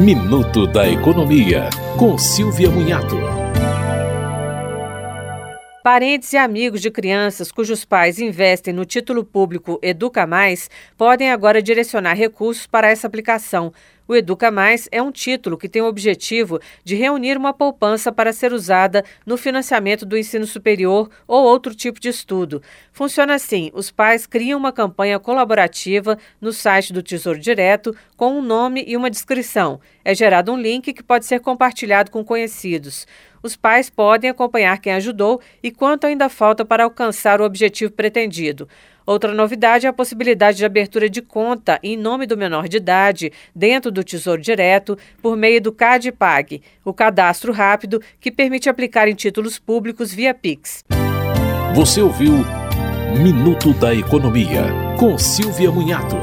Minuto da Economia, com Silvia Munhato. Parentes e amigos de crianças cujos pais investem no título público Educa Mais podem agora direcionar recursos para essa aplicação. O Educa Mais é um título que tem o objetivo de reunir uma poupança para ser usada no financiamento do ensino superior ou outro tipo de estudo. Funciona assim: os pais criam uma campanha colaborativa no site do Tesouro Direto com um nome e uma descrição. É gerado um link que pode ser compartilhado com conhecidos. Os pais podem acompanhar quem ajudou e quanto ainda falta para alcançar o objetivo pretendido. Outra novidade é a possibilidade de abertura de conta em nome do menor de idade dentro do Tesouro Direto por meio do CadPag, o cadastro rápido que permite aplicar em títulos públicos via Pix. Você ouviu Minuto da Economia com Silvia Munhato.